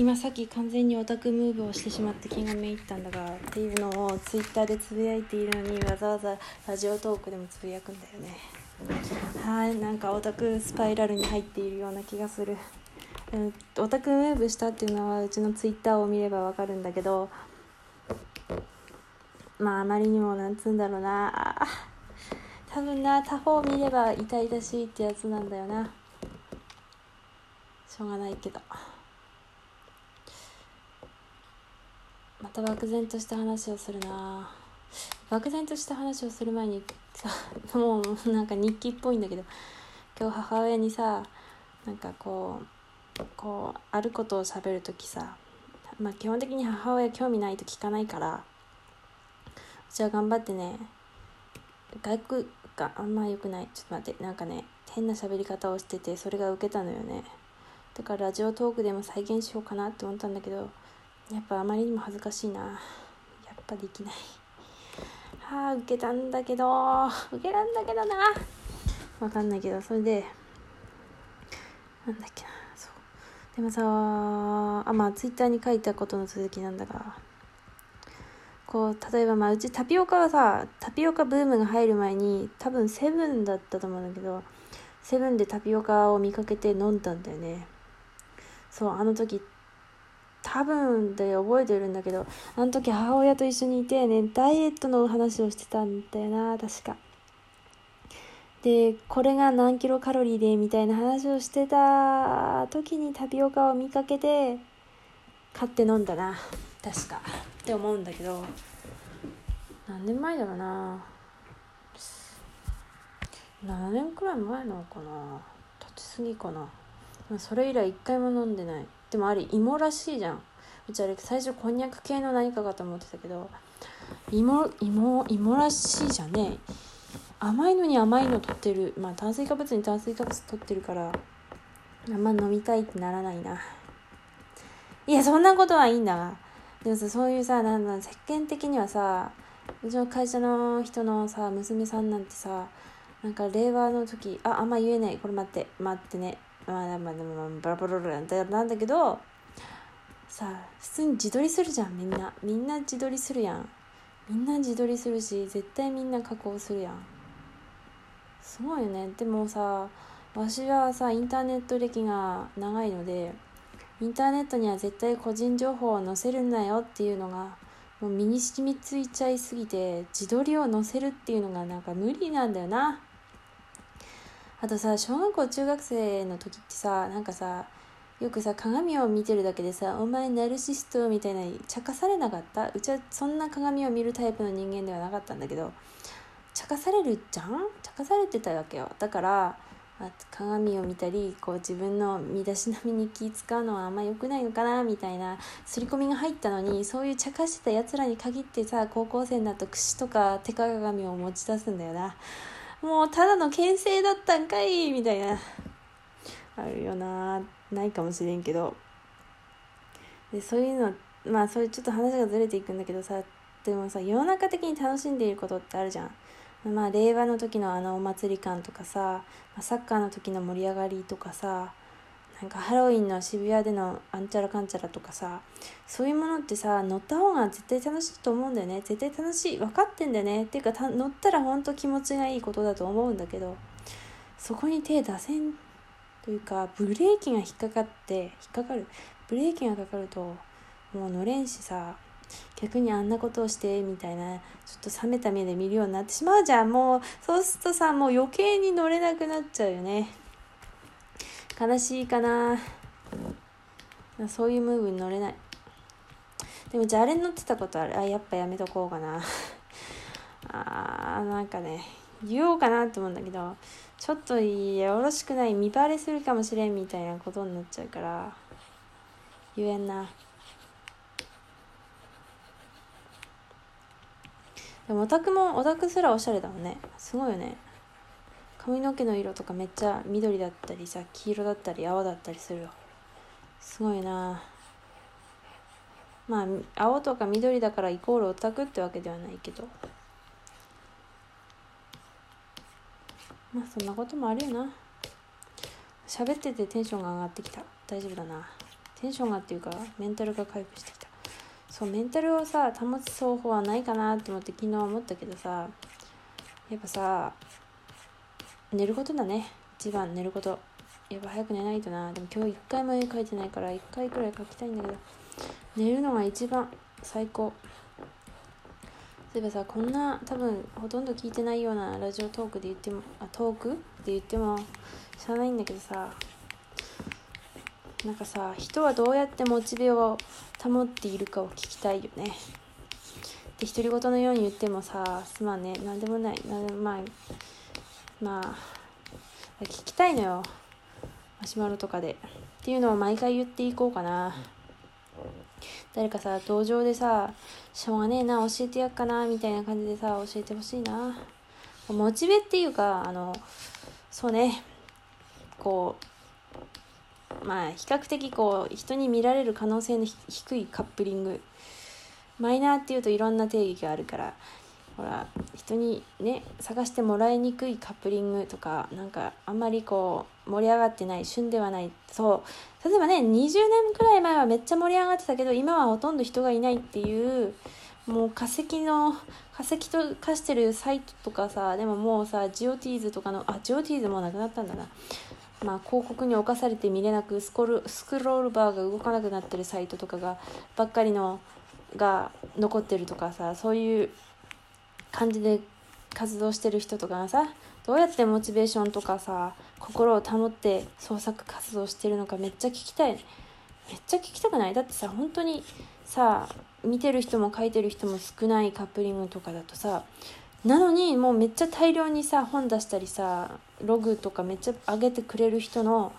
今さっき完全にオタクムーブをしてしまって気がめいったんだがっていうのをツイッターでつぶやいているのにわざわざラジオトークでもつぶやくんだよね。はいなんかオタクスパイラルに入っているような気がする。うんオタクムーブしたっていうのはうちのツイッターを見ればわかるんだけどまああまりにもなんつうんだろうな。多分な他方見れば痛々しいってやつなんだよな。しょうがないけど。また漠然とした話をするな。漠然とした話をする前にさ もうなんか日記っぽいんだけど今日母親にさなんかこうこうあることを喋る時さまあ基本的に母親興味ないと聞かないからうちは頑張ってね。外国があんま良くない。ちょっと待ってなんかね変な喋り方をしててそれが受けたのよね。だからラジオトークでも再現しようかなって思ったんだけどやっぱあまりにも恥ずかしいな。やっぱできない。はあ受けたんだけど。受けたんだけどな。わかんないけど。それでなんだっけな。そう。でもさあまあツイッターに書いたことの続きなんだが。こう例えばまあうちタピオカはさタピオカブームが入る前に多分セブンだったと思うんだけどセブンでタピオカを見かけて飲んだんだよね。そうあの時多分で覚えてるんだけどあの時母親と一緒にいてねダイエットの話をしてたんだよな確か。でこれが何キロカロリーでみたいな話をしてた時にタピオカを見かけて買って飲んだな確か。って思うんだけど何年前だろうな。7年くらい前なのかな。立ちすぎかな。それ以来一回も飲んでない。でもあれ芋らしいじゃん。うちあれ最初こんにゃく系の何かかと思ってたけど芋芋芋らしいじゃんね甘いのに甘いの取ってる。まあ炭水化物に炭水化物取ってるからあんま飲みたいってならないな。いやそんなことはいいんだわ。でもさそういうさなんだ世間的にはさうちの会社の人のさ娘さんなんてさなんか令和の時ああんま言えない。これ待って待ってね。まあまあでもバラバラバラなんだけどさ普通に自撮りするじゃんみんな。みんな自撮りするやん。みんな自撮りするし絶対みんな加工するやん。すごいよね。でもさわしはさインターネット歴が長いのでインターネットには絶対個人情報を載せるなよっていうのがもう身に染みついちゃいすぎて自撮りを載せるっていうのがなんか無理なんだよな。あとさ小学校中学生の時ってさなんかさよくさ鏡を見てるだけでさ「お前ナルシスト」みたいな茶化されなかった？うちはそんな鏡を見るタイプの人間ではなかったんだけど茶化されるじゃん？茶化されてたわけよ。だから鏡を見たりこう自分の身だしなみに気使うのはあんま良くないのかな？みたいな刷り込みが入ったのにそういう茶化してたやつらに限ってさ高校生になると櫛とか手鏡を持ち出すんだよな。もうただの牽制だったんかいみたいな。あるよなないかもしれんけど。でそういうのまあそれちょっと話がずれていくんだけどさ。でもさ世の中的に楽しんでいることってあるじゃん。まあ令和の時のあのお祭り感とかさサッカーの時の盛り上がりとかさなんかハロウィンの渋谷でのあんちゃらかんちゃらとかさそういうものってさ乗った方が絶対楽しいと思うんだよね。絶対楽しい分かってんだよね。っていうか乗ったら本当気持ちがいいことだと思うんだけどそこに手出せんというかブレーキが引っかかって引っかかる。ブレーキがかかるともう乗れんしさ逆にあんなことをしてみたいなちょっと冷めた目で見るようになってしまうじゃん。もうそうするとさもう余計に乗れなくなっちゃうよね。悲しいかな。そういうムーブに乗れない。でもじゃああれに乗ってたことある？あやっぱやめとこうかな。あーなんかね言おうかなと思うんだけどちょっとよろしくない。見バレするかもしれんみたいなことになっちゃうから言えんな。でもオタクもオタクすらおしゃれだもんね。すごいよね。髪の毛の色とかめっちゃ緑だったりさ黄色だったり青だったりするよすごいな。まあ青とか緑だからイコールオタクってわけではないけど。まあそんなこともあるよな。喋っててテンションが上がってきた。大丈夫だな。テンションがっていうかメンタルが回復してきた。そうメンタルをさ保つ方法はないかなって思って昨日思ったけどさやっぱさ寝ることだね。一番寝ること。やっぱ早く寝ないとな。でも今日一回も絵描いてないから一回くらい描きたいんだけど。寝るのが一番最高。そういえばさこんな多分ほとんど聞いてないようなラジオトークで言ってもあトークで言っても知らないんだけどさ。なんかさ人はどうやってモチベを保っているかを聞きたいよね。で独り言のように言ってもさすまんね。何でもない。何でもまあまあ聞きたいのよ。マシュマロとかで。っていうのを毎回言っていこうかな。誰かさ登場でさしょうがねえな教えてやっかなみたいな感じでさ教えてほしいな。モチベっていうかあのそうね。こうまあ比較的こう人に見られる可能性の低いカップリング。マイナーっていうといろんな定義があるから。ほら人にね探してもらいにくいカップリングとかなんかあんまりこう盛り上がってない旬ではない。そう。例えばね20年くらい前はめっちゃ盛り上がってたけど今はほとんど人がいないっていうもう化石の化石と化してるサイトとかさでももうさジオティーズとかのあジオティーズもなくなったんだな。まあ、広告に侵されて見れなくスコルスクロールバーが動かなくなってるサイトとかがばっかりのが残ってるとかさそういう感じで活動してる人とかがさどうやってモチベーションとかさ心を保って創作活動してるのかめっちゃ聞きたい。めっちゃ聞きたくない？だってさ本当にさ見てる人も書いてる人も少ないカップリングとかだとさなのにもうめっちゃ大量にさ本出したりさログとかめっちゃ上げてくれる人の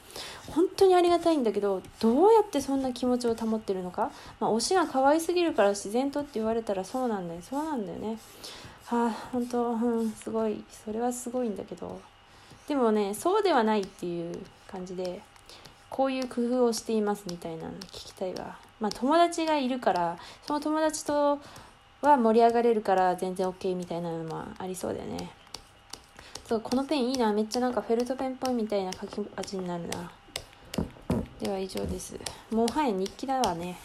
本当にありがたいんだけどどうやってそんな気持ちを保ってるのか、まあ、推しが可愛すぎるから自然とって言われたらそうなんだよ。そうなんだよね。あ本当うんすごい。それはすごいんだけど。でもねそうではないっていう感じでこういう工夫をしていますみたいなの聞きたいわ。まあ友達がいるからその友達とは盛り上がれるから全然 OK みたいなのもありそうだよね。そうこのペンいいな。めっちゃなんかフェルトペンっぽいみたいな書き味になるな。では以上です。もうはや日記だわね。